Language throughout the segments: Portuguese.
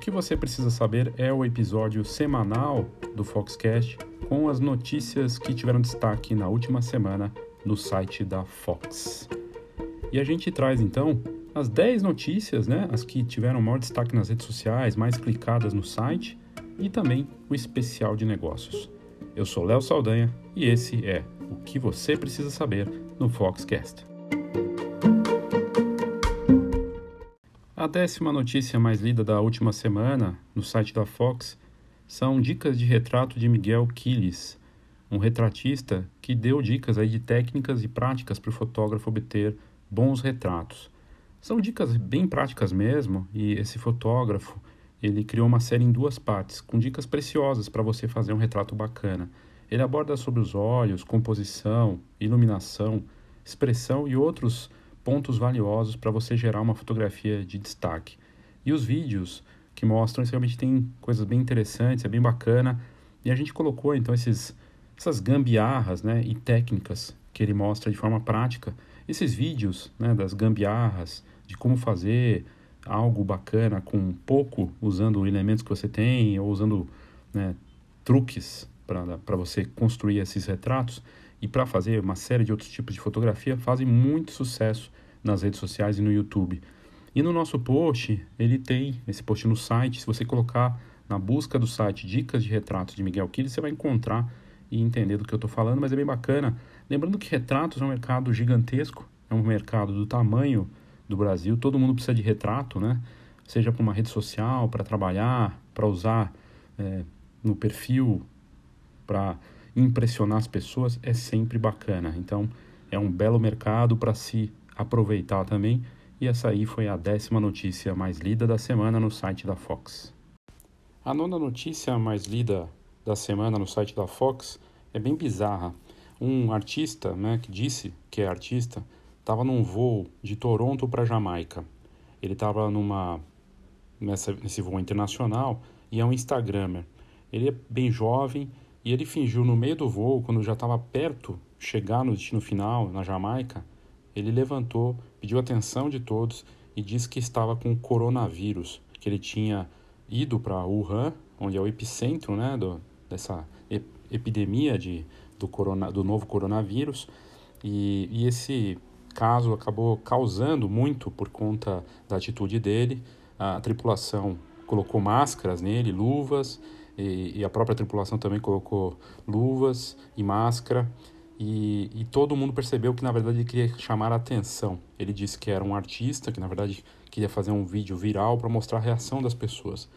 que você precisa saber é o episódio semanal do Foxcast com as notícias que tiveram destaque na última semana no site da Fox. E a gente traz então as 10 notícias, né, as que tiveram maior destaque nas redes sociais, mais clicadas no site, e também o especial de negócios. Eu sou Léo Saldanha e esse é o que você precisa saber no Foxcast. A décima notícia mais lida da última semana no site da Fox são dicas de retrato de Miguel Quiles, um retratista que deu dicas aí de técnicas e práticas para o fotógrafo obter bons retratos. São dicas bem práticas mesmo, e esse fotógrafo ele criou uma série em duas partes, com dicas preciosas para você fazer um retrato bacana. Ele aborda sobre os olhos, composição, iluminação, expressão e outros pontos valiosos para você gerar uma fotografia de destaque. E os vídeos que mostram isso realmente tem coisas bem interessantes, é bem bacana. E a gente colocou então esses, essas gambiarras né, e técnicas que ele mostra de forma prática. Esses vídeos né, das gambiarras, de como fazer algo bacana com pouco, usando elementos que você tem ou usando né, truques para você construir esses retratos e para fazer uma série de outros tipos de fotografia, fazem muito sucesso nas redes sociais e no YouTube. E no nosso post, ele tem esse post no site, se você colocar na busca do site Dicas de Retratos de Miguel Quiles, você vai encontrar e entender do que eu estou falando, mas é bem bacana. Lembrando que retratos é um mercado gigantesco, é um mercado do tamanho do Brasil, todo mundo precisa de retrato, né? Seja para uma rede social, para trabalhar, para usar é, no perfil, para impressionar as pessoas, é sempre bacana. Então, é um belo mercado para se aproveitar também. E essa aí foi a décima notícia mais lida da semana no site da Fox. A nona notícia mais lida da semana no site da Fox é bem bizarra. Um artista, né, que disse que é artista, estava num voo de Toronto para Jamaica. Ele estava numa nessa, nesse voo internacional e é um Instagrammer. Ele é bem jovem e ele fingiu no meio do voo, quando já estava perto chegar no destino final, na Jamaica, ele levantou, pediu atenção de todos e disse que estava com coronavírus, que ele tinha ido para Wuhan, onde é o epicentro né, do, dessa epidemia de, do, corona, do novo coronavírus, e, e esse caso acabou causando muito por conta da atitude dele. A tripulação colocou máscaras nele, luvas, e, e a própria tripulação também colocou luvas e máscara. E, e, todo mundo percebeu que na verdade ele queria chamar a atenção. Ele disse que era um artista, que na verdade queria fazer um vídeo viral para mostrar a reação das pessoas.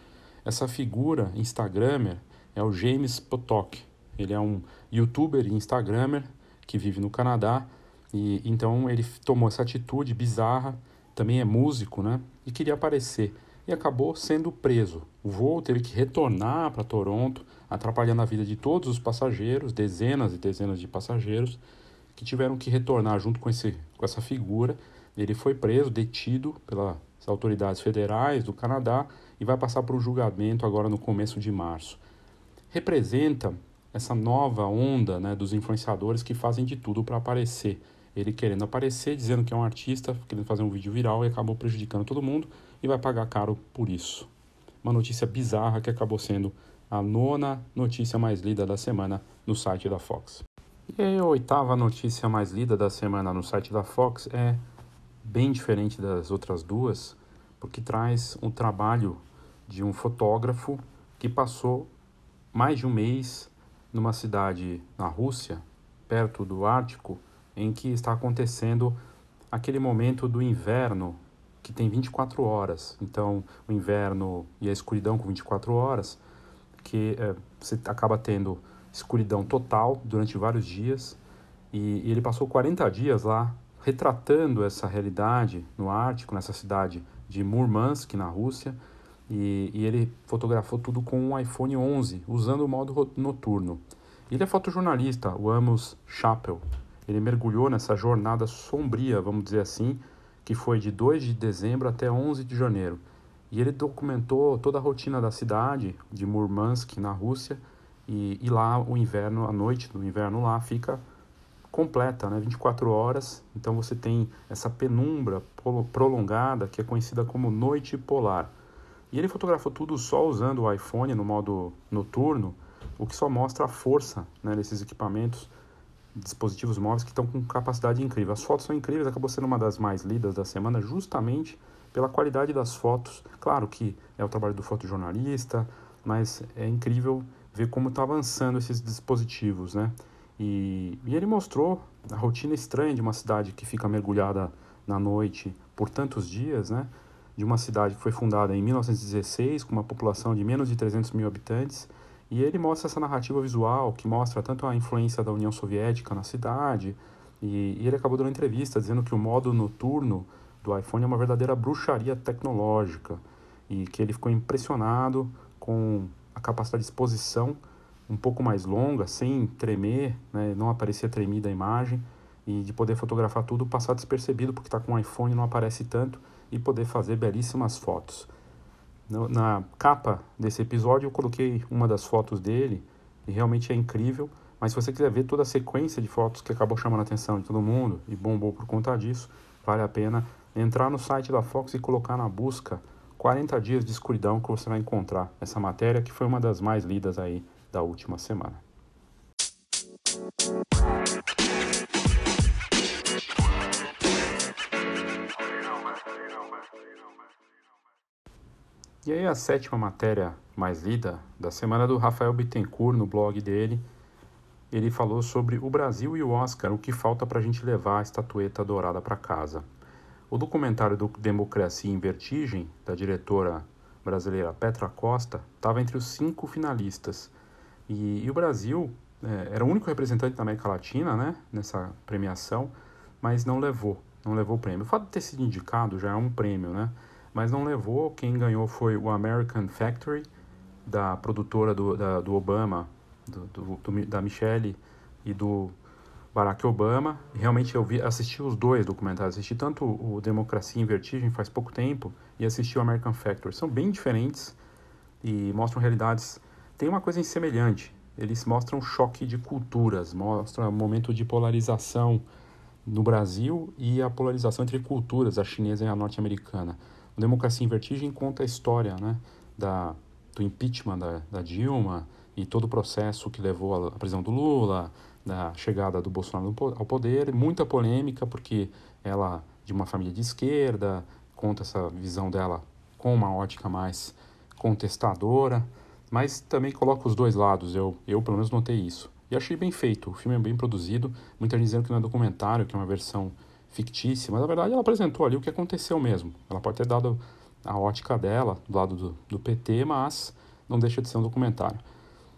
Essa figura Instagramer é o James Potok. Ele é um youtuber e Instagramer que vive no Canadá e então ele tomou essa atitude bizarra, também é músico, né? E queria aparecer e acabou sendo preso. O voo teve que retornar para Toronto, atrapalhando a vida de todos os passageiros, dezenas e dezenas de passageiros que tiveram que retornar junto com, esse, com essa figura. Ele foi preso, detido pelas autoridades federais do Canadá e vai passar por um julgamento agora no começo de março. Representa essa nova onda né, dos influenciadores que fazem de tudo para aparecer ele querendo aparecer, dizendo que é um artista, querendo fazer um vídeo viral e acabou prejudicando todo mundo e vai pagar caro por isso. Uma notícia bizarra que acabou sendo a nona notícia mais lida da semana no site da Fox. E a oitava notícia mais lida da semana no site da Fox é bem diferente das outras duas, porque traz um trabalho de um fotógrafo que passou mais de um mês numa cidade na Rússia, perto do Ártico, em que está acontecendo aquele momento do inverno que tem 24 horas. Então, o inverno e a escuridão com 24 horas, que é, você acaba tendo escuridão total durante vários dias. E, e ele passou 40 dias lá retratando essa realidade no Ártico, nessa cidade de Murmansk, na Rússia. E, e ele fotografou tudo com um iPhone 11, usando o modo noturno. Ele é fotojornalista, o Amos Chappell ele mergulhou nessa jornada sombria, vamos dizer assim, que foi de 2 de dezembro até 11 de janeiro. E ele documentou toda a rotina da cidade de Murmansk, na Rússia, e, e lá o inverno, a noite do inverno lá fica completa, né? 24 horas. Então você tem essa penumbra prolongada que é conhecida como noite polar. E ele fotografou tudo só usando o iPhone no modo noturno, o que só mostra a força né, desses equipamentos, dispositivos móveis que estão com capacidade incrível. As fotos são incríveis, acabou sendo uma das mais lidas da semana, justamente pela qualidade das fotos. Claro que é o trabalho do fotojornalista, mas é incrível ver como está avançando esses dispositivos, né? E, e ele mostrou a rotina estranha de uma cidade que fica mergulhada na noite por tantos dias, né? De uma cidade que foi fundada em 1916 com uma população de menos de 300 mil habitantes. E ele mostra essa narrativa visual que mostra tanto a influência da União Soviética na cidade. E, e ele acabou dando entrevista dizendo que o modo noturno do iPhone é uma verdadeira bruxaria tecnológica e que ele ficou impressionado com a capacidade de exposição um pouco mais longa, sem tremer, né, não aparecia tremida a imagem, e de poder fotografar tudo, passar despercebido, porque está com o iPhone não aparece tanto, e poder fazer belíssimas fotos. Na capa desse episódio eu coloquei uma das fotos dele, e realmente é incrível, mas se você quiser ver toda a sequência de fotos que acabou chamando a atenção de todo mundo, e bombou por conta disso, vale a pena entrar no site da Fox e colocar na busca 40 dias de escuridão que você vai encontrar essa matéria que foi uma das mais lidas aí da última semana. E aí a sétima matéria mais lida da semana do Rafael Bittencourt no blog dele, ele falou sobre o Brasil e o Oscar, o que falta para a gente levar a estatueta dourada para casa. O documentário do Democracia em Vertigem, da diretora brasileira Petra Costa, estava entre os cinco finalistas. E, e o Brasil é, era o único representante da América Latina né, nessa premiação, mas não levou, não levou o prêmio. O fato de ter sido indicado já é um prêmio, né? Mas não levou. Quem ganhou foi o American Factory, da produtora do, da, do Obama, do, do, da Michelle e do Barack Obama. Realmente eu vi, assisti os dois documentários, assisti tanto o Democracia em Vertigem faz pouco tempo e assisti o American Factor. São bem diferentes e mostram realidades. Tem uma coisa semelhante. Eles mostram choque de culturas, mostram um momento de polarização no Brasil e a polarização entre culturas, a chinesa e a norte-americana. O Democracia em Vertigem conta a história né, da, do impeachment da, da Dilma e todo o processo que levou à prisão do Lula, da chegada do Bolsonaro ao poder, muita polêmica, porque ela, de uma família de esquerda, conta essa visão dela com uma ótica mais contestadora, mas também coloca os dois lados, eu, eu pelo menos notei isso. E achei bem feito, o filme é bem produzido, muita gente dizendo que não é documentário, que é uma versão fictícia, mas na verdade ela apresentou ali o que aconteceu mesmo. Ela pode ter dado a ótica dela, do lado do, do PT, mas não deixa de ser um documentário.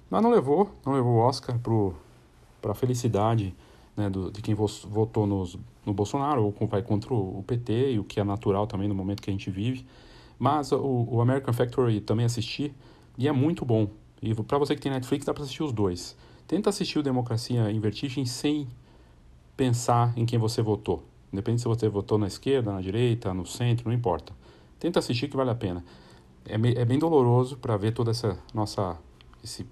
Mas não levou, não levou o Oscar para a felicidade né, do, de quem votou nos, no Bolsonaro ou vai contra o, PT, e o que é natural também no momento que a gente vive. Mas o, o American Factory também assisti e é muito bom. E para você que tem Netflix, dá para assistir os dois. Tenta assistir o Democracia em Vertigem sem pensar em quem você votou. Independente se você votou na esquerda, na direita, no centro, não importa. Tenta assistir que vale a pena. É, é bem doloroso para ver toda essa nossa esse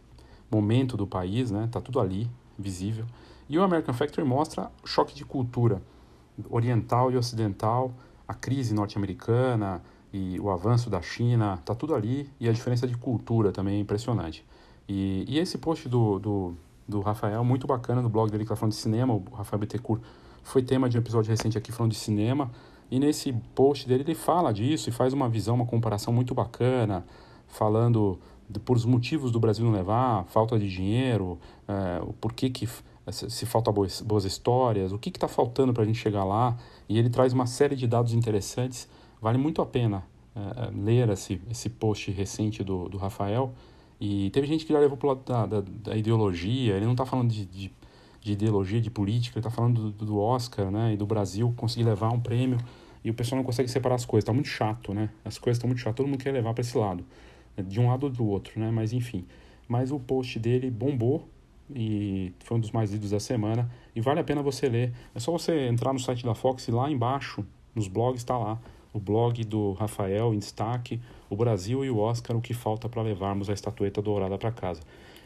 momento do país, né? Tá tudo ali, visível. E o American Factory mostra o choque de cultura oriental e ocidental, a crise norte-americana e o avanço da China, tá tudo ali e a diferença de cultura também é impressionante. E, e esse post do, do, do Rafael, muito bacana, no blog dele que tá falando de cinema, o Rafael Bittencourt foi tema de um episódio recente aqui falando de cinema, e nesse post dele ele fala disso e faz uma visão, uma comparação muito bacana, falando por os motivos do Brasil não levar, falta de dinheiro, é, o porquê que se falta boas, boas histórias, o que está faltando para a gente chegar lá. E ele traz uma série de dados interessantes. Vale muito a pena é, ler esse, esse post recente do, do Rafael. E teve gente que já levou para o lado da, da, da, ideologia. Ele não está falando de, de, de, ideologia, de política, ele está falando do, do Oscar né, e do Brasil conseguir levar um prêmio. E o pessoal não consegue separar as coisas. Está muito chato, né? As coisas estão muito chato. Todo mundo quer levar para esse lado de um lado ou do outro, né? Mas enfim. Mas o post dele bombou e foi um dos mais lidos da semana e vale a pena você ler. É só você entrar no site da Fox e lá embaixo, nos blogs, está lá o blog do Rafael em destaque, o Brasil e o Oscar, o que falta para levarmos a estatueta dourada para casa.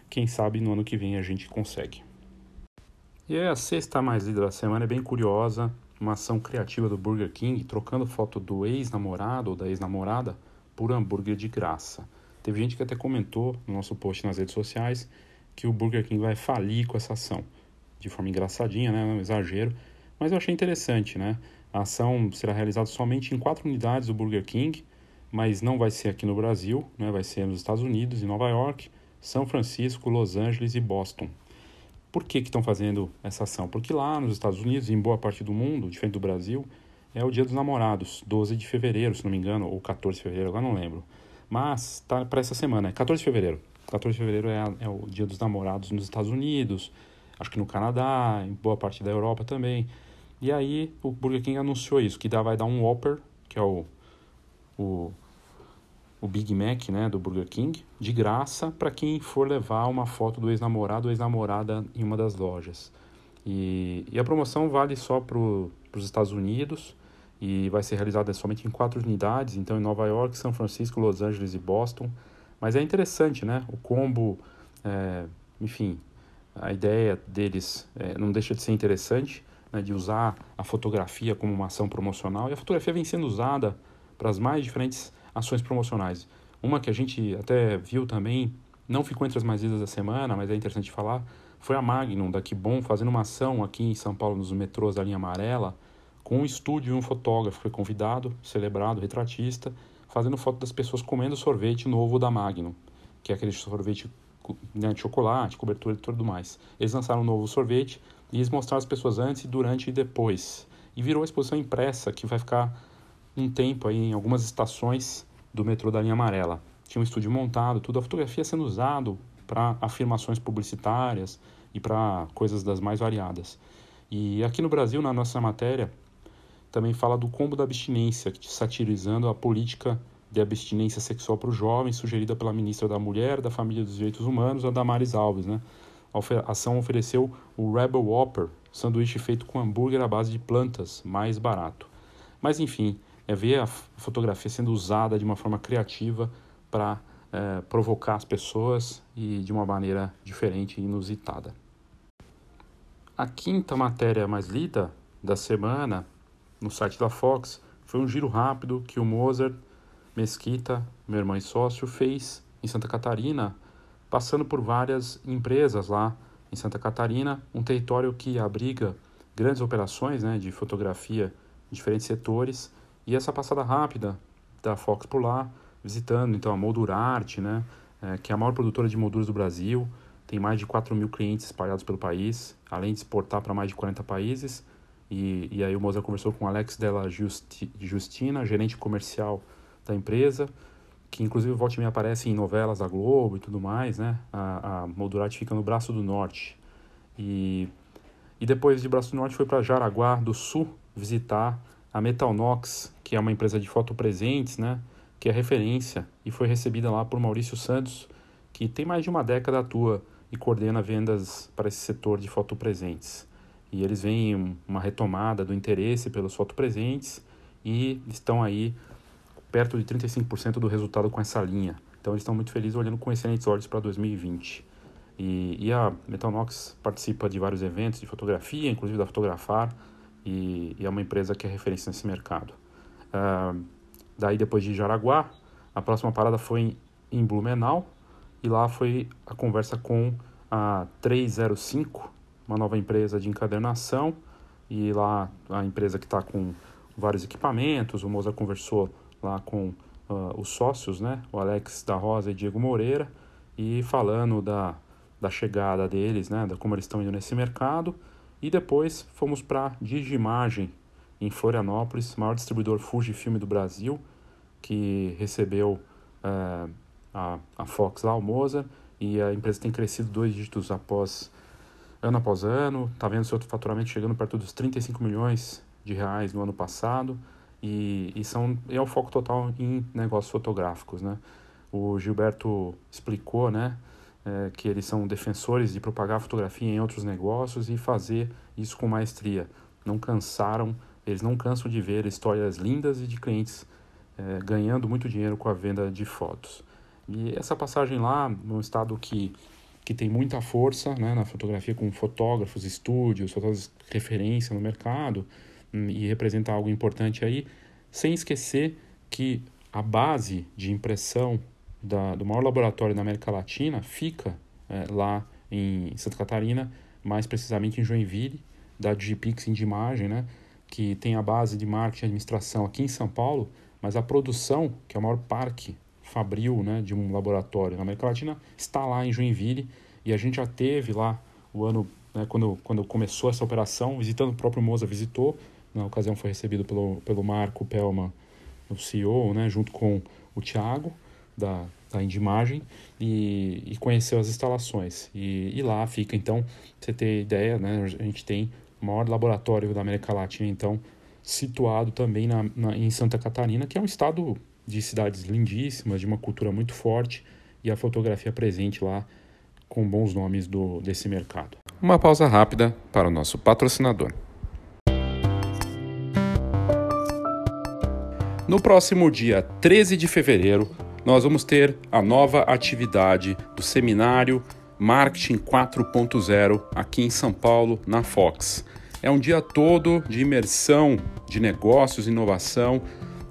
Quem sabe no ano que vem a gente consegue. E aí, a sexta mais lida da semana é bem curiosa, uma ação criativa do Burger King, trocando foto do ex-namorado ou da ex-namorada por hambúrguer de graça. Teve gente que até comentou no nosso post nas redes sociais que o Burger King vai falir com essa ação. De forma engraçadinha, né? Um exagero. Mas eu achei interessante, né? A ação será realizada somente em quatro unidades do Burger King, mas não vai ser aqui no Brasil, né? vai ser nos Estados Unidos, em Nova York, São Francisco, Los Angeles e Boston. Por que estão fazendo essa ação? Porque lá nos Estados Unidos, em boa parte do mundo, diferente do Brasil, é o Dia dos Namorados, 12 de fevereiro, se não me engano, ou 14 de fevereiro, agora não lembro. Mas tá para essa semana, é 14 de fevereiro. 14 de fevereiro é, é, o Dia dos Namorados nos Estados Unidos, acho que no Canadá, em boa parte da Europa também. E aí o Burger King anunciou isso, que dá, vai dar um Whopper, que é o, o, o Big Mac né, do Burger King, de graça para quem for levar uma foto do ex-namorado ou ex-namorada em uma das lojas. E, e a promoção vale só para os Estados Unidos e vai ser realizada somente em quatro unidades, então em Nova York, São Francisco, Los Angeles e Boston. Mas é interessante, né? O combo, é, enfim, a ideia deles é, não deixa de ser interessante né, de usar a fotografia como uma ação promocional, e a fotografia vem sendo usada para as mais diferentes ações promocionais. Uma que a gente até viu também, não ficou entre as mais lidas da semana, mas é interessante falar, foi a Magnum, da Bom fazendo uma ação aqui em São Paulo, nos metrôs da linha amarela, com um estúdio e um fotógrafo. Foi convidado, celebrado, retratista, fazendo foto das pessoas comendo sorvete novo da Magnum, que é aquele sorvete né, de chocolate, cobertura e tudo mais. Eles lançaram um novo sorvete, e eles mostraram as pessoas antes, durante e depois. E virou uma exposição impressa que vai ficar um tempo aí em algumas estações do metrô da linha amarela. Tinha um estúdio montado, tudo, a fotografia sendo usado para afirmações publicitárias e para coisas das mais variadas. E aqui no Brasil, na nossa matéria, também fala do combo da abstinência, satirizando a política de abstinência sexual para os jovens, sugerida pela ministra da Mulher, da Família e dos Direitos Humanos, a Damares Alves, né? A ação ofereceu o Rebel Whopper, sanduíche feito com hambúrguer à base de plantas, mais barato. Mas enfim, é ver a fotografia sendo usada de uma forma criativa para é, provocar as pessoas e de uma maneira diferente e inusitada. A quinta matéria mais lida da semana no site da Fox foi um giro rápido que o Mozart Mesquita, meu irmão e sócio, fez em Santa Catarina passando por várias empresas lá em Santa Catarina, um território que abriga grandes operações né, de fotografia em diferentes setores. E essa passada rápida da Fox por lá, visitando então a Moldurarte, né, é, que é a maior produtora de molduras do Brasil, tem mais de 4 mil clientes espalhados pelo país, além de exportar para mais de 40 países. E, e aí o Moza conversou com Alex Della Justi, Justina, gerente comercial da empresa, que inclusive volta e meia aparece em novelas da Globo e tudo mais, né? A, a Moldurati fica no Braço do Norte. E, e depois de Braço do Norte foi para Jaraguá do Sul visitar a Metalnox, que é uma empresa de fotopresentes, né? Que é referência e foi recebida lá por Maurício Santos, que tem mais de uma década atua e coordena vendas para esse setor de fotopresentes. E eles veem uma retomada do interesse pelos fotopresentes e estão aí perto de 35% do resultado com essa linha. Então eles estão muito felizes olhando com excelentes olhos para 2020. E, e, a Metalnox participa de vários eventos de fotografia, inclusive da Fotografar, e, e é uma empresa que é referência nesse mercado. Uh, daí depois de Jaraguá, a próxima parada foi em, em Blumenau, e lá foi a conversa com a 305, uma nova empresa de encadernação, e lá a empresa que está com vários equipamentos, o Moza conversou lá com uh, os sócios, né, o Alex da Rosa e Diego Moreira, e falando da, da chegada deles, né, da como eles estão indo nesse mercado. E depois fomos para Digimagem, em Florianópolis, maior distribuidor Fujifilm do Brasil, que recebeu uh, a, a Fox lá, o Mozart, e a empresa tem crescido dois dígitos após ano após ano, está vendo seu faturamento chegando perto dos 35 milhões de reais no ano passado, e, e são, é o foco total em negócios fotográficos, né? O Gilberto explicou, né, é, que eles são defensores de propagar a fotografia em outros negócios e fazer isso com maestria. Não cansaram, eles não cansam de ver histórias lindas e de clientes é, ganhando muito dinheiro com a venda de fotos. E essa passagem lá, num estado que, que tem muita força né, na fotografia, com fotógrafos, estúdios, fotógrafos de referência no mercado, e representa algo importante aí, sem esquecer que a base de impressão da, do maior laboratório da América Latina fica é, lá em Santa Catarina, mais precisamente em Joinville, da Digipix de imagem, né, que tem a base de marketing e administração aqui em São Paulo, mas a produção, que é o maior parque fabril né, de um laboratório na América Latina, está lá em Joinville e a gente já teve lá o ano, né, quando, quando começou essa operação, visitando o próprio Moza, visitou, na ocasião foi recebido pelo, pelo Marco Pelman, o CEO, né, junto com o Thiago, da, da Indimagem, e, e conheceu as instalações. E, e lá fica, então, você ter ideia, né, a gente tem o maior laboratório da América Latina, então, situado também na, na, em Santa Catarina, que é um estado de cidades lindíssimas, de uma cultura muito forte, e a fotografia presente lá com bons nomes do, desse mercado. Uma pausa rápida para o nosso patrocinador. No próximo dia 13 de fevereiro, nós vamos ter a nova atividade do seminário Marketing 4.0 aqui em São Paulo, na Fox. É um dia todo de imersão de negócios, inovação,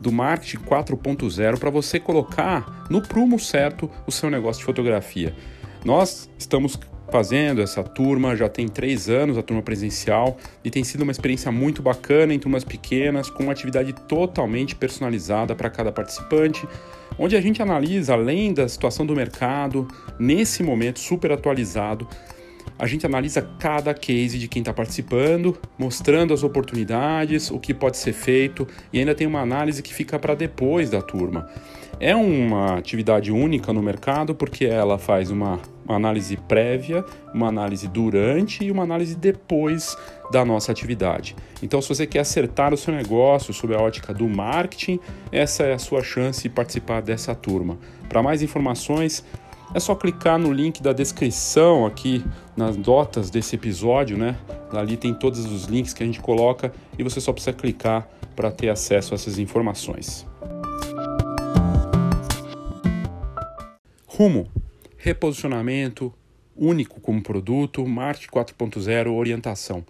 do marketing 4.0 para você colocar no prumo certo o seu negócio de fotografia. Nós estamos fazendo essa turma, já tem três anos a turma presencial e tem sido uma experiência muito bacana em turmas pequenas, com uma atividade totalmente personalizada para cada participante, onde a gente analisa, além da situação do mercado, nesse momento super atualizado, a gente analisa cada case de quem está participando, mostrando as oportunidades, o que pode ser feito e ainda tem uma análise que fica para depois da turma. É uma atividade única no mercado porque ela faz uma, uma análise prévia, uma análise durante e uma análise depois da nossa atividade. Então, se você quer acertar o seu negócio sob a ótica do marketing, essa é a sua chance de participar dessa turma. Para mais informações, é só clicar no link da descrição aqui nas notas desse episódio, né? Ali tem todos os links que a gente coloca e você só precisa clicar para ter acesso a essas informações. Rumo, reposicionamento único como produto, marketing 4.0, orientação.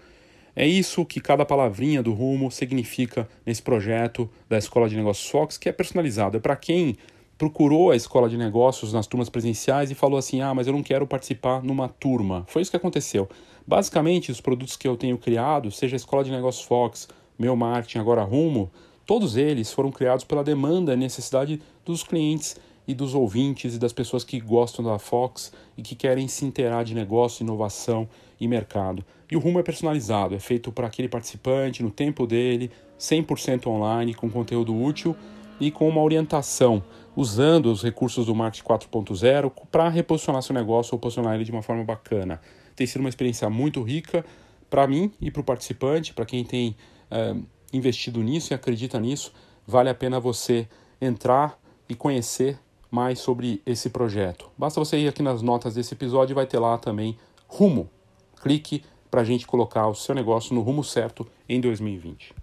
É isso que cada palavrinha do Rumo significa nesse projeto da Escola de Negócios Fox, que é personalizado. É para quem procurou a escola de negócios nas turmas presenciais e falou assim: ah, mas eu não quero participar numa turma. Foi isso que aconteceu. Basicamente, os produtos que eu tenho criado, seja a escola de negócios Fox, meu marketing, agora Rumo, todos eles foram criados pela demanda e necessidade dos clientes e dos ouvintes e das pessoas que gostam da Fox e que querem se inteirar de negócio, inovação e mercado. E o rumo é personalizado, é feito para aquele participante no tempo dele, 100% online, com conteúdo útil e com uma orientação, usando os recursos do Marketing 4.0 para reposicionar seu negócio ou posicionar ele de uma forma bacana. Tem sido uma experiência muito rica para mim e para o participante, para quem tem é, investido nisso e acredita nisso, vale a pena você entrar e conhecer mais sobre esse projeto. Basta você ir aqui nas notas desse episódio e vai ter lá também rumo. Clique para a gente colocar o seu negócio no rumo certo em 2020.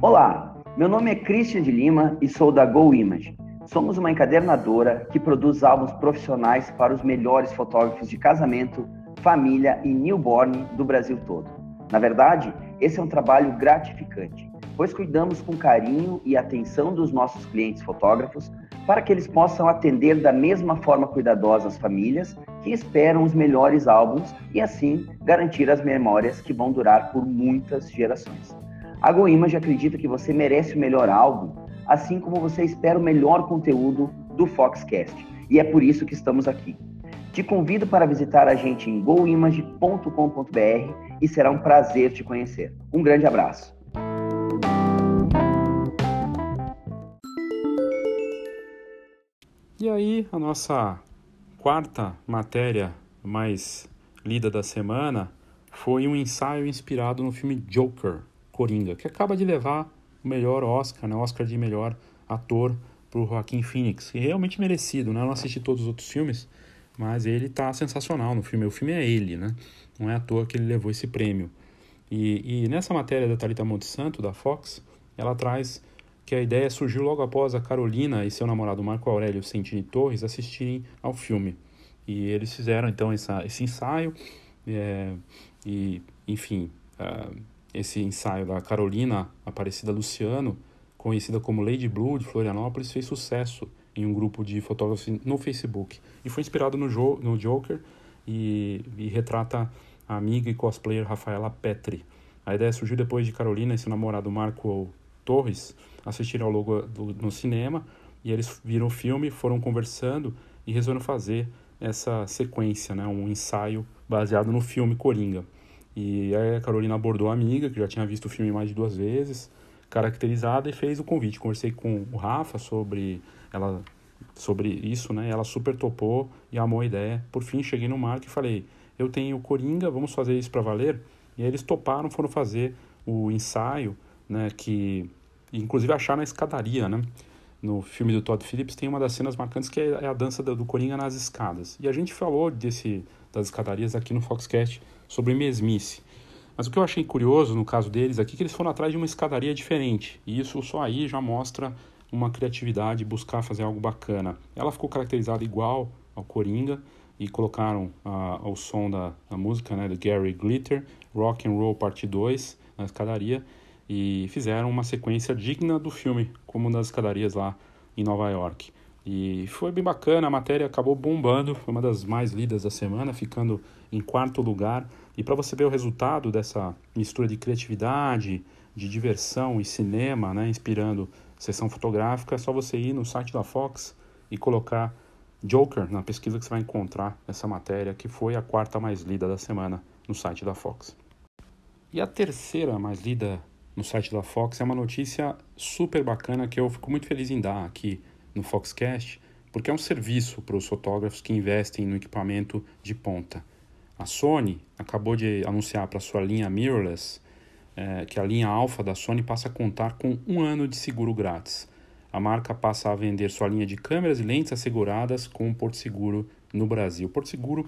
Olá, meu nome é Christian de Lima e sou da Go Image. Somos uma encadernadora que produz álbuns profissionais para os melhores fotógrafos de casamento, família e newborn do Brasil todo. Na verdade, esse é um trabalho gratificante, pois cuidamos com carinho e atenção dos nossos clientes fotógrafos para que eles possam atender da mesma forma cuidadosa as famílias que esperam os melhores álbuns e assim garantir as memórias que vão durar por muitas gerações. A GoImage acredita que você merece o melhor álbum, assim como você espera o melhor conteúdo do Foxcast. E é por isso que estamos aqui. Te convido para visitar a gente em goimage.com.br e será um prazer te conhecer. Um grande abraço. E aí, a nossa quarta matéria mais lida da semana foi um ensaio inspirado no filme Joker, Coringa, que acaba de levar o melhor Oscar, né? Oscar de melhor ator para o Joaquim Phoenix, e realmente merecido, né? Eu não assisti todos os outros filmes, mas ele tá sensacional no filme. O filme é ele, né? Não é à toa que ele levou esse prêmio. E, e nessa matéria da Thalita Monte Santo, da Fox, ela traz que a ideia surgiu logo após a Carolina e seu namorado Marco Aurélio Sentini Torres assistirem ao filme. E eles fizeram então essa, esse ensaio, é, e enfim, uh, esse ensaio da Carolina Aparecida Luciano, conhecida como Lady Blue de Florianópolis, fez sucesso em um grupo de fotógrafos no Facebook. E foi inspirado no, jo no Joker e, e retrata a amiga e cosplayer Rafaela Petri. A ideia surgiu depois de Carolina e seu namorado Marco Torres assistirem ao logo do, no cinema e eles viram o filme, foram conversando e resolveram fazer essa sequência, né, um ensaio baseado no filme Coringa. E aí a Carolina abordou a amiga, que já tinha visto o filme mais de duas vezes, caracterizada, e fez o convite. Conversei com o Rafa sobre ela sobre isso, né? Ela super topou e amou a ideia. Por fim, cheguei no Marco e falei: "Eu tenho Coringa, vamos fazer isso para valer?" E aí eles toparam, foram fazer o ensaio, né, que inclusive achar na escadaria, né? No filme do Todd Phillips tem uma das cenas marcantes que é a dança do Coringa nas escadas. E a gente falou desse das escadarias aqui no Foxcast sobre mesmice. Mas o que eu achei curioso no caso deles aqui é que eles foram atrás de uma escadaria diferente. E isso só aí já mostra uma criatividade, buscar fazer algo bacana. Ela ficou caracterizada igual ao Coringa e colocaram uh, o som da, da música né, de Gary Glitter, Rock and Roll Parte 2 na escadaria e fizeram uma sequência digna do filme, como nas escadarias lá em Nova York. E foi bem bacana, a matéria acabou bombando, foi uma das mais lidas da semana, ficando em quarto lugar. E para você ver o resultado dessa mistura de criatividade, de diversão e cinema, né, inspirando sessão fotográfica, é só você ir no site da Fox e colocar Joker na pesquisa que você vai encontrar essa matéria, que foi a quarta mais lida da semana no site da Fox. E a terceira mais lida no site da Fox é uma notícia super bacana que eu fico muito feliz em dar aqui no Foxcast, porque é um serviço para os fotógrafos que investem no equipamento de ponta. A Sony acabou de anunciar para sua linha mirrorless é, que a linha Alpha da Sony passa a contar com um ano de seguro grátis. A marca passa a vender sua linha de câmeras e lentes asseguradas com o Porto Seguro no Brasil. O Porto Seguro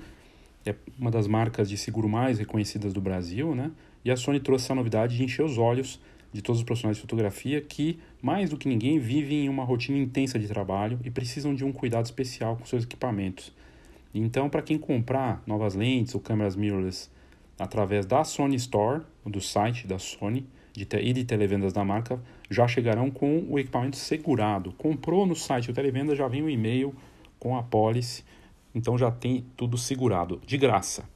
é uma das marcas de seguro mais reconhecidas do Brasil, né? E a Sony trouxe essa novidade de encher os olhos de todos os profissionais de fotografia que, mais do que ninguém, vivem em uma rotina intensa de trabalho e precisam de um cuidado especial com seus equipamentos. Então, para quem comprar novas lentes ou câmeras mirrorless através da Sony Store, do site da Sony de e de televendas da marca, já chegarão com o equipamento segurado. Comprou no site do televenda, já vem o um e-mail com a policy, então já tem tudo segurado, de graça.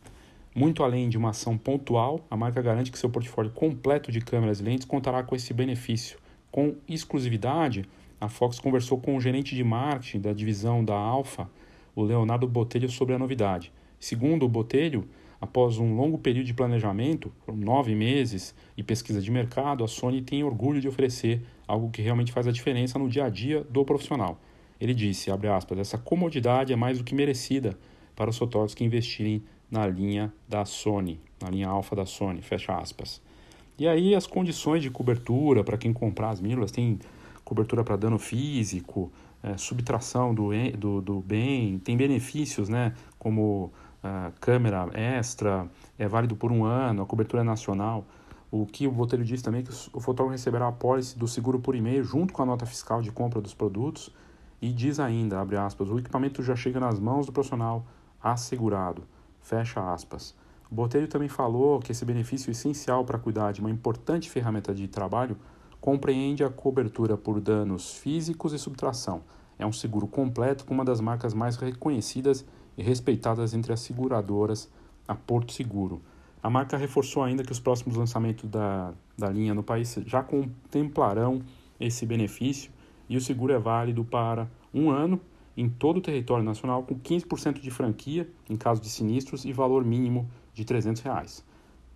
Muito além de uma ação pontual, a marca garante que seu portfólio completo de câmeras e lentes contará com esse benefício. Com exclusividade, a Fox conversou com o gerente de marketing da divisão da Alpha, o Leonardo Botelho, sobre a novidade. Segundo o Botelho, Após um longo período de planejamento, nove meses, e pesquisa de mercado, a Sony tem orgulho de oferecer algo que realmente faz a diferença no dia a dia do profissional. Ele disse, aspas, essa comodidade é mais do que merecida para os fotógrafos que investirem na linha da Sony, na linha alfa da Sony, fecha aspas. E aí as condições de cobertura para quem comprar as mirrorless, tem cobertura para dano físico, é, subtração do, do, do bem, tem benefícios, né, como a câmera extra, é válido por um ano, a cobertura é nacional. O que o Botelho disse também é que o fotógrafo receberá a pólice do seguro por e-mail junto com a nota fiscal de compra dos produtos e diz ainda, abre aspas, o equipamento já chega nas mãos do profissional assegurado, fecha aspas. O Botelho também falou que esse benefício essencial para cuidar de uma importante ferramenta de trabalho compreende a cobertura por danos físicos e subtração. É um seguro completo com uma das marcas mais reconhecidas e respeitadas entre as seguradoras a Porto Seguro. A marca reforçou ainda que os próximos lançamentos da, da linha no país já contemplarão esse benefício e o seguro é válido para um ano em todo o território nacional com 15% de franquia em caso de sinistros e valor mínimo de 300 reais.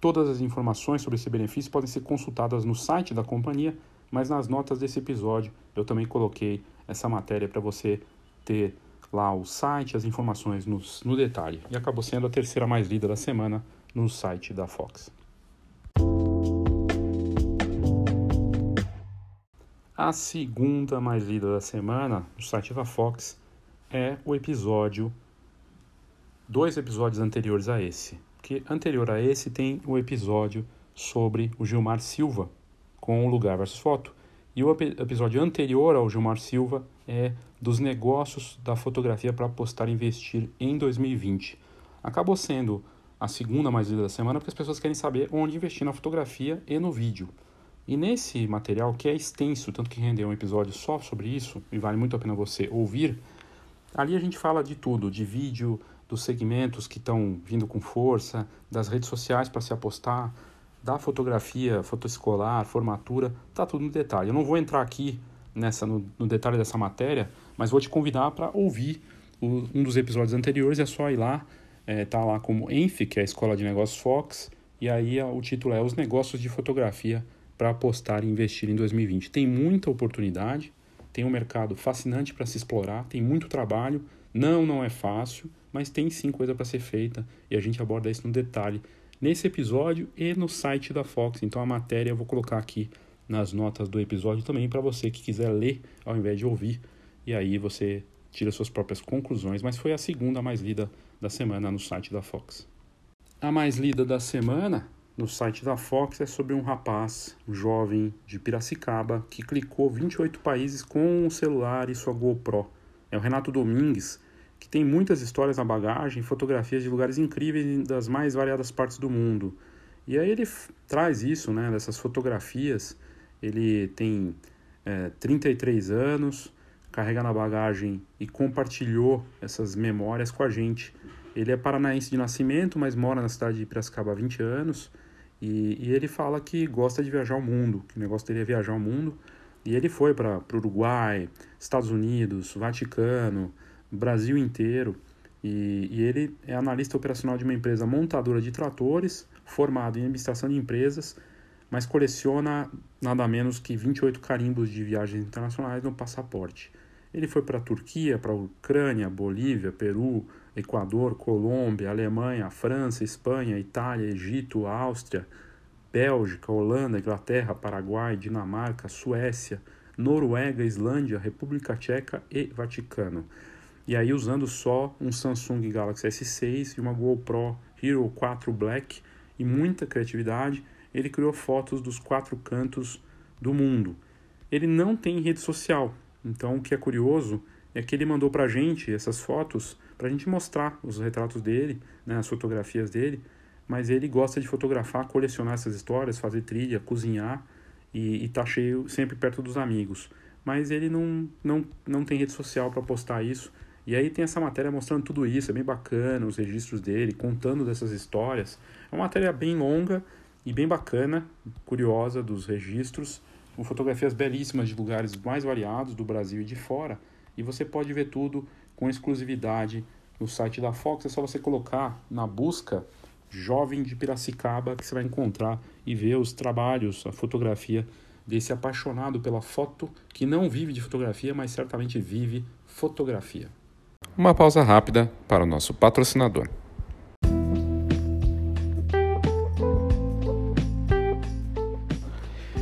Todas as informações sobre esse benefício podem ser consultadas no site da companhia, mas nas notas desse episódio eu também coloquei essa matéria para você ter lá o site, as informações no, no detalhe. E acabou sendo a terceira mais lida da semana no site da Fox. A segunda mais lida da semana no site da Fox é o episódio, dois episódios anteriores a esse. Que anterior a esse tem o episódio sobre o Gilmar Silva com o Lugar versus Foto. E o episódio anterior ao Gilmar Silva é dos negócios da fotografia para apostar e investir em 2020. Acabou sendo a segunda mais lida da semana, porque as pessoas querem saber onde investir na fotografia e no vídeo. E nesse material, que é extenso, tanto que rendeu um episódio só sobre isso, e vale muito a pena você ouvir, ali a gente fala de tudo, de vídeo, dos segmentos que estão vindo com força, das redes sociais para se apostar, da fotografia, fotoescolar, formatura, tá tudo no detalhe. Eu não vou entrar aqui nessa no, no detalhe dessa matéria, mas vou te convidar para ouvir o, um dos episódios anteriores, é só ir lá, é, tá lá como ENF, que é a Escola de Negócios Fox, e aí o título é Os Negócios de Fotografia para apostar e investir em 2020. Tem muita oportunidade, tem um mercado fascinante para se explorar, tem muito trabalho, não, não é fácil, mas tem sim coisa para ser feita e a gente aborda isso no detalhe nesse episódio e no site da Fox. Então a matéria eu vou colocar aqui nas notas do episódio também para você que quiser ler ao invés de ouvir e aí você tira suas próprias conclusões, mas foi a segunda mais lida da semana no site da Fox. A mais lida da semana no site da Fox é sobre um rapaz, um jovem de Piracicaba, que clicou 28 países com o celular e sua GoPro. É o Renato Domingues, que tem muitas histórias na bagagem, fotografias de lugares incríveis das mais variadas partes do mundo. E aí ele traz isso, né, dessas fotografias. Ele tem é, 33 anos, carrega na bagagem e compartilhou essas memórias com a gente. Ele é paranaense de nascimento, mas mora na cidade de Piracicaba há 20 anos. E, e ele fala que gosta de viajar o mundo, que o negócio dele é viajar o mundo. E ele foi para o Uruguai, Estados Unidos, Vaticano, Brasil inteiro. E, e, ele é analista operacional de uma empresa montadora de tratores, formado em administração de empresas, mas coleciona nada menos que 28 carimbos de viagens internacionais no passaporte. Ele foi para a Turquia, para a Ucrânia, Bolívia, Peru, Equador, Colômbia, Alemanha, França, Espanha, Itália, Egito, Áustria, Bélgica, Holanda, Inglaterra, Paraguai, Dinamarca, Suécia, Noruega, Islândia, República Tcheca e Vaticano. E aí usando só um Samsung Galaxy S6 e uma GoPro Hero 4 Black e muita criatividade, ele criou fotos dos quatro cantos do mundo. Ele não tem rede social, então o que é curioso é que ele mandou para a gente essas fotos para a gente mostrar os retratos dele, né, as fotografias dele, mas ele gosta de fotografar, colecionar essas histórias, fazer trilha, cozinhar e, estar tá cheio sempre perto dos amigos. Mas ele não, não, não tem rede social para postar isso e aí tem essa matéria mostrando tudo isso, é bem bacana, os registros dele, contando dessas histórias. É uma matéria bem longa e bem bacana, curiosa dos registros, com fotografias belíssimas de lugares mais variados do Brasil e de fora. E você pode ver tudo com exclusividade no site da Fox. É só você colocar na busca Jovem de Piracicaba que você vai encontrar e ver os trabalhos, a fotografia desse apaixonado pela foto que não vive de fotografia, mas certamente vive fotografia. Uma pausa rápida para o nosso patrocinador.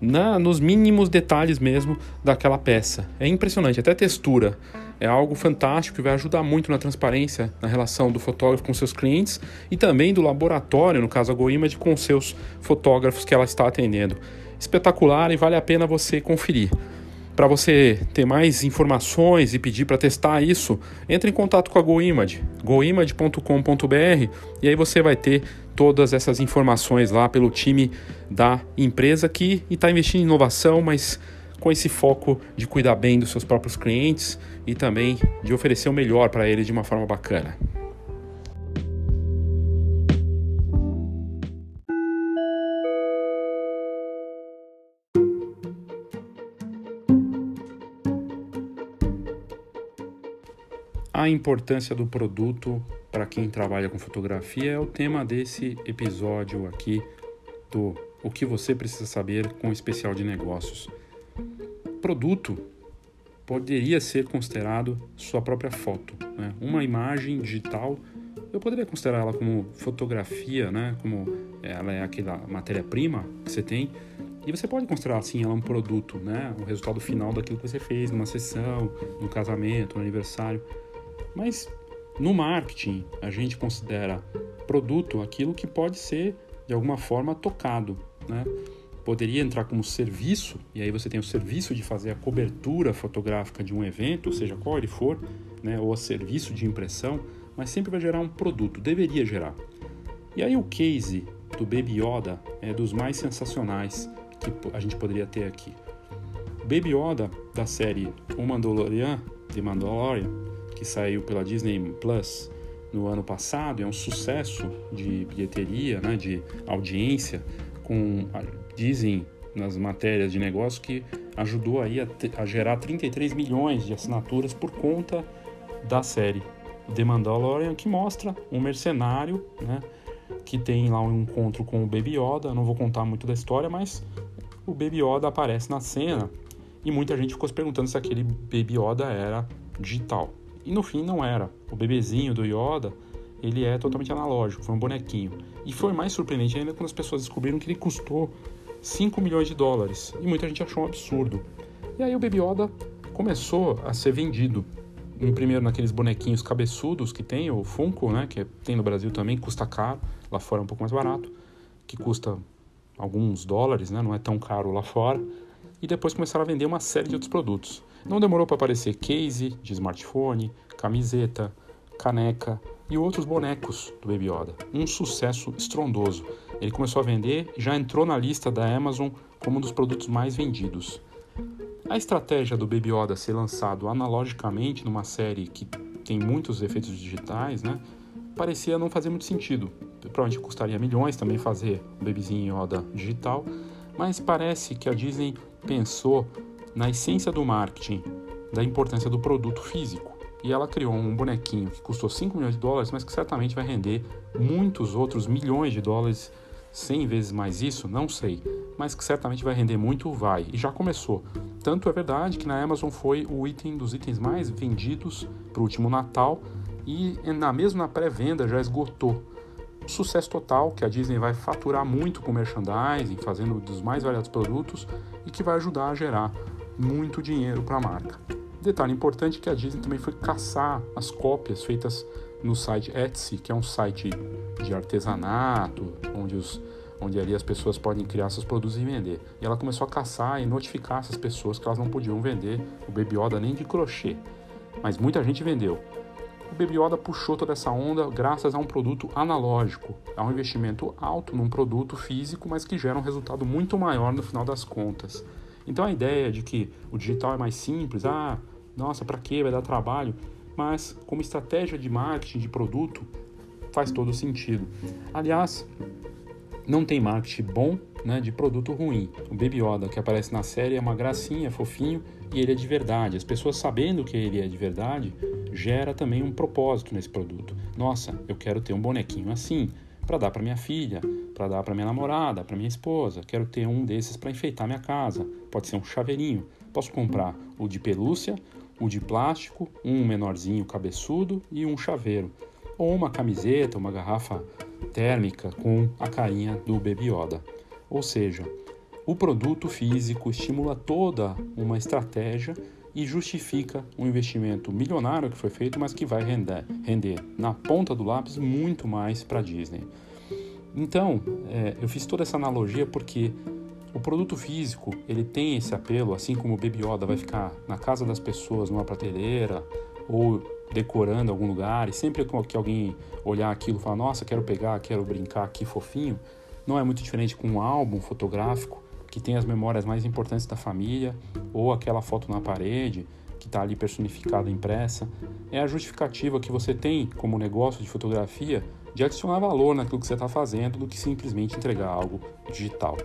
na, nos mínimos detalhes mesmo daquela peça. É impressionante, até textura. É algo fantástico que vai ajudar muito na transparência na relação do fotógrafo com seus clientes e também do laboratório, no caso a GoImage, com seus fotógrafos que ela está atendendo espetacular e vale a pena você conferir. Para você ter mais informações e pedir para testar isso, entre em contato com a GoImage, goimage.com.br e aí você vai ter todas essas informações lá pelo time da empresa que está investindo em inovação, mas com esse foco de cuidar bem dos seus próprios clientes e também de oferecer o melhor para eles de uma forma bacana. A importância do produto para quem trabalha com fotografia é o tema desse episódio aqui do O que você precisa saber com o especial de negócios. Produto poderia ser considerado sua própria foto, né? uma imagem digital. Eu poderia considerar ela como fotografia, né? como ela é aquela matéria-prima que você tem, E você pode considerar assim ela um produto, né? O resultado final daquilo que você fez numa sessão, num casamento, no aniversário. Mas no marketing, a gente considera produto aquilo que pode ser de alguma forma tocado, né? Poderia entrar como serviço, e aí você tem o serviço de fazer a cobertura fotográfica de um evento, seja qual ele for, né? ou a serviço de impressão, mas sempre vai gerar um produto, deveria gerar. E aí o case do Baby Yoda é dos mais sensacionais que a gente poderia ter aqui. Baby Yoda da série O Mandalorian, The Mandalorian, que saiu pela Disney Plus no ano passado, é um sucesso de bilheteria, né, de audiência, com dizem nas matérias de negócio que ajudou aí a, a gerar 33 milhões de assinaturas por conta da série The Mandalorian, que mostra um mercenário, né, que tem lá um encontro com o Baby Yoda. Não vou contar muito da história, mas o Baby Yoda aparece na cena e muita gente ficou se perguntando se aquele Baby Yoda era digital. E no fim não era. O bebezinho do Yoda, ele é totalmente analógico, foi um bonequinho. E foi mais surpreendente ainda quando as pessoas descobriram que ele custou 5 milhões de dólares. E muita gente achou um absurdo. E aí o Baby Yoda começou a ser vendido. Primeiro naqueles bonequinhos cabeçudos que tem, o Funko, né, que tem no Brasil também, custa caro, lá fora é um pouco mais barato, que custa alguns dólares, né, não é tão caro lá fora. E depois começaram a vender uma série de outros produtos. Não demorou para aparecer case de smartphone, camiseta, caneca e outros bonecos do Baby Yoda. Um sucesso estrondoso. Ele começou a vender e já entrou na lista da Amazon como um dos produtos mais vendidos. A estratégia do Baby Yoda ser lançado analogicamente numa série que tem muitos efeitos digitais, né, parecia não fazer muito sentido. Provavelmente custaria milhões também fazer o bebezinho Yoda digital, mas parece que a Disney pensou na essência do marketing, da importância do produto físico. E ela criou um bonequinho que custou 5 milhões de dólares, mas que certamente vai render muitos outros milhões de dólares, 100 vezes mais isso, não sei, mas que certamente vai render muito, vai. E já começou. Tanto é verdade que na Amazon foi o item dos itens mais vendidos para o último Natal e na mesma pré-venda já esgotou. Sucesso total, que a Disney vai faturar muito com merchandising, fazendo dos mais variados produtos e que vai ajudar a gerar muito dinheiro para a marca. Detalhe importante que a Disney também foi caçar as cópias feitas no site Etsy, que é um site de artesanato, onde, os, onde ali as pessoas podem criar seus produtos e vender. E ela começou a caçar e notificar essas pessoas que elas não podiam vender o Baby Yoda nem de crochê. Mas muita gente vendeu. O Baby Yoda puxou toda essa onda graças a um produto analógico, a um investimento alto num produto físico, mas que gera um resultado muito maior no final das contas. Então a ideia de que o digital é mais simples, ah, nossa, para que vai dar trabalho, mas como estratégia de marketing de produto faz todo sentido. Aliás, não tem marketing bom né, de produto ruim. O Baby Yoda que aparece na série é uma gracinha, fofinho e ele é de verdade. As pessoas sabendo que ele é de verdade gera também um propósito nesse produto. Nossa, eu quero ter um bonequinho assim para dar para minha filha, para dar para minha namorada, para minha esposa. Quero ter um desses para enfeitar minha casa. Pode ser um chaveirinho. Posso comprar o de pelúcia, o de plástico, um menorzinho cabeçudo e um chaveiro. Ou uma camiseta, uma garrafa térmica com a carinha do Baby Yoda. Ou seja, o produto físico estimula toda uma estratégia e justifica um investimento milionário que foi feito, mas que vai render, render na ponta do lápis muito mais para a Disney. Então, é, eu fiz toda essa analogia porque o produto físico ele tem esse apelo, assim como o Baby Yoda vai ficar na casa das pessoas, numa prateleira ou decorando algum lugar, e sempre que alguém olhar aquilo e falar, nossa, quero pegar, quero brincar aqui fofinho, não é muito diferente com um álbum fotográfico que tem as memórias mais importantes da família, ou aquela foto na parede que está ali personificada, impressa, é a justificativa que você tem como negócio de fotografia de adicionar valor naquilo que você está fazendo do que simplesmente entregar algo digital.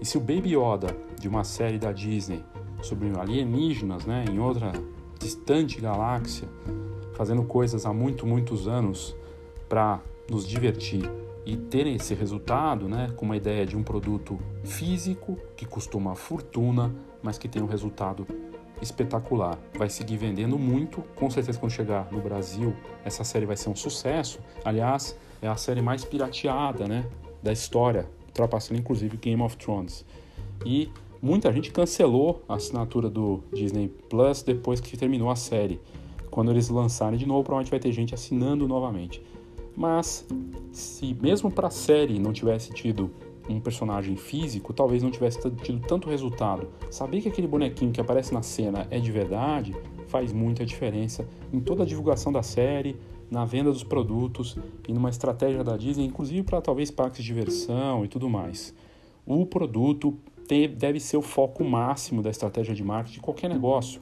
E se o Baby Yoda de uma série da Disney sobre alienígenas, né, em outra distante galáxia, fazendo coisas há muito, muitos anos para nos divertir e terem esse resultado, né, com uma ideia de um produto físico que custa uma fortuna, mas que tem um resultado espetacular. Vai seguir vendendo muito, com certeza quando chegar no Brasil, essa série vai ser um sucesso. Aliás, é a série mais pirateada, né, da história, ultrapassando inclusive Game of Thrones. E muita gente cancelou a assinatura do Disney Plus depois que terminou a série. Quando eles lançarem de novo, provavelmente vai ter gente assinando novamente. Mas se mesmo para a série não tivesse tido um personagem físico, talvez não tivesse tido tanto resultado. Saber que aquele bonequinho que aparece na cena é de verdade faz muita diferença em toda a divulgação da série, na venda dos produtos e numa estratégia da Disney, inclusive para talvez parques de diversão e tudo mais. O produto deve ser o foco máximo da estratégia de marketing de qualquer negócio.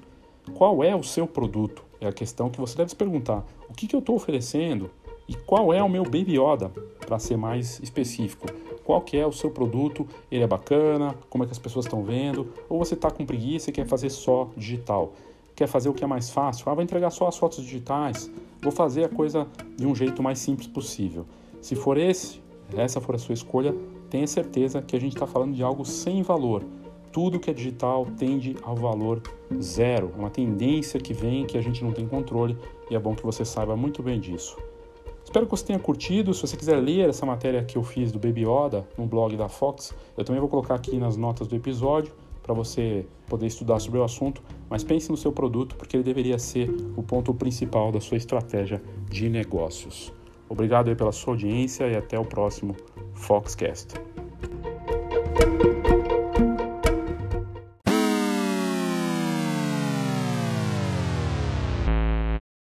Qual é o seu produto? É a questão que você deve se perguntar. O que, que eu estou oferecendo? E qual é o meu Baby Yoda, para ser mais específico? Qual que é o seu produto? Ele é bacana? Como é que as pessoas estão vendo? Ou você está com preguiça e quer fazer só digital? Quer fazer o que é mais fácil? Ah, vou entregar só as fotos digitais. Vou fazer a coisa de um jeito mais simples possível. Se for esse, essa for a sua escolha, tenha certeza que a gente está falando de algo sem valor. Tudo que é digital tende ao valor zero. É uma tendência que vem que a gente não tem controle e é bom que você saiba muito bem disso. Espero que você tenha curtido. Se você quiser ler essa matéria que eu fiz do Baby Yoda no blog da Fox, eu também vou colocar aqui nas notas do episódio para você poder estudar sobre o assunto. Mas pense no seu produto porque ele deveria ser o ponto principal da sua estratégia de negócios. Obrigado pela sua audiência e até o próximo Foxcast.